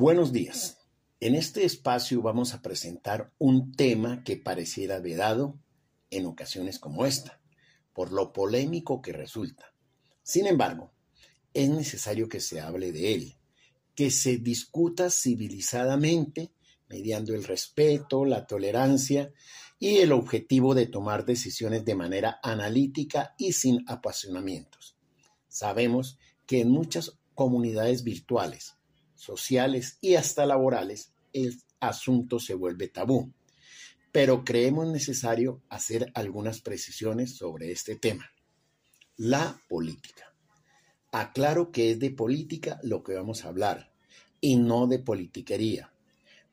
Buenos días. En este espacio vamos a presentar un tema que pareciera vedado en ocasiones como esta, por lo polémico que resulta. Sin embargo, es necesario que se hable de él, que se discuta civilizadamente, mediando el respeto, la tolerancia y el objetivo de tomar decisiones de manera analítica y sin apasionamientos. Sabemos que en muchas comunidades virtuales, sociales y hasta laborales, el asunto se vuelve tabú. Pero creemos necesario hacer algunas precisiones sobre este tema. La política. Aclaro que es de política lo que vamos a hablar y no de politiquería.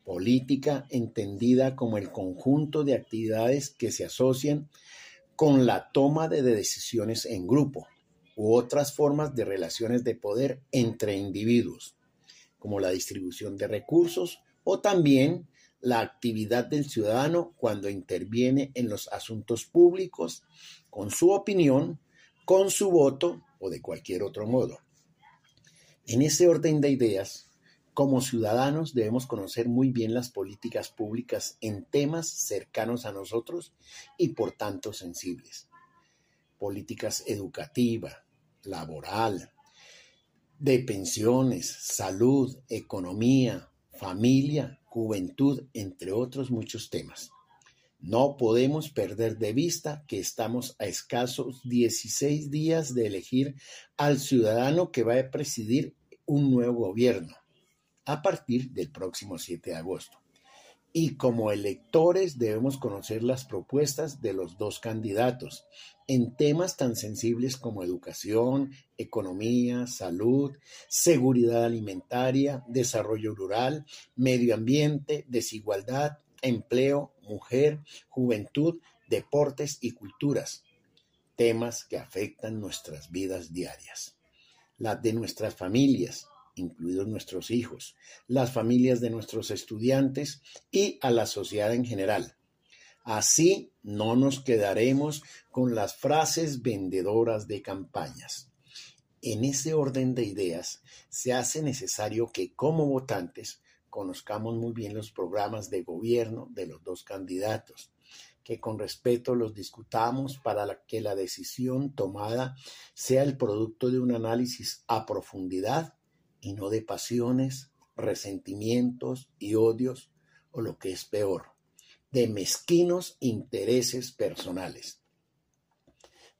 Política entendida como el conjunto de actividades que se asocian con la toma de decisiones en grupo u otras formas de relaciones de poder entre individuos como la distribución de recursos o también la actividad del ciudadano cuando interviene en los asuntos públicos con su opinión, con su voto o de cualquier otro modo. En ese orden de ideas, como ciudadanos debemos conocer muy bien las políticas públicas en temas cercanos a nosotros y por tanto sensibles. Políticas educativa, laboral, de pensiones, salud, economía, familia, juventud, entre otros muchos temas. No podemos perder de vista que estamos a escasos 16 días de elegir al ciudadano que va a presidir un nuevo gobierno a partir del próximo 7 de agosto y como electores debemos conocer las propuestas de los dos candidatos en temas tan sensibles como educación, economía, salud, seguridad alimentaria, desarrollo rural, medio ambiente, desigualdad, empleo, mujer, juventud, deportes y culturas, temas que afectan nuestras vidas diarias, las de nuestras familias, incluidos nuestros hijos, las familias de nuestros estudiantes y a la sociedad en general. Así no nos quedaremos con las frases vendedoras de campañas. En ese orden de ideas, se hace necesario que como votantes conozcamos muy bien los programas de gobierno de los dos candidatos, que con respeto los discutamos para que la decisión tomada sea el producto de un análisis a profundidad y no de pasiones, resentimientos y odios, o lo que es peor, de mezquinos intereses personales.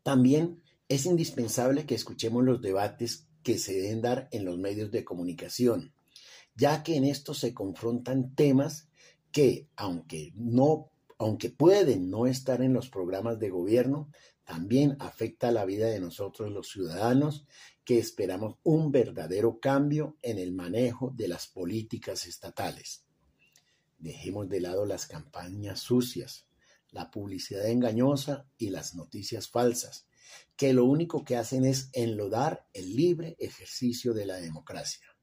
También es indispensable que escuchemos los debates que se deben dar en los medios de comunicación, ya que en estos se confrontan temas que, aunque no aunque pueden no estar en los programas de gobierno, también afecta la vida de nosotros los ciudadanos que esperamos un verdadero cambio en el manejo de las políticas estatales. Dejemos de lado las campañas sucias, la publicidad engañosa y las noticias falsas, que lo único que hacen es enlodar el libre ejercicio de la democracia.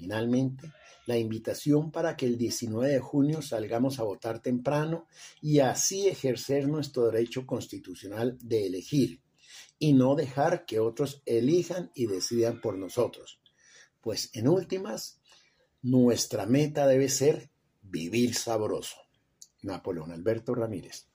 Finalmente, la invitación para que el 19 de junio salgamos a votar temprano y así ejercer nuestro derecho constitucional de elegir y no dejar que otros elijan y decidan por nosotros. Pues en últimas, nuestra meta debe ser vivir sabroso. Napoleón Alberto Ramírez.